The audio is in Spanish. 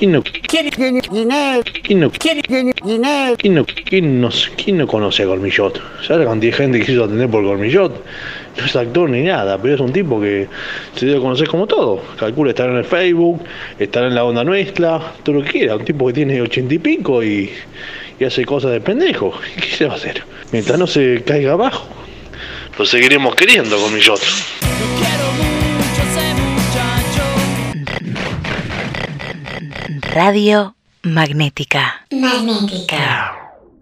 ¿Quién no, quién, quién, quién, quién no, quién no, quién no, quién no conoce a Gormillot? ¿Sabes la cantidad de gente que quiso atender por Gormillot? No es actor ni nada, pero es un tipo que se debe conocer como todo. Calcula estar en el Facebook, estar en la onda nuestra, todo lo que quiera. Un tipo que tiene ochenta y pico y, y hace cosas de pendejo. ¿Qué se va a hacer? Mientras no se caiga abajo, lo seguiremos queriendo, Gormillot. Radio Magnética. Magnética.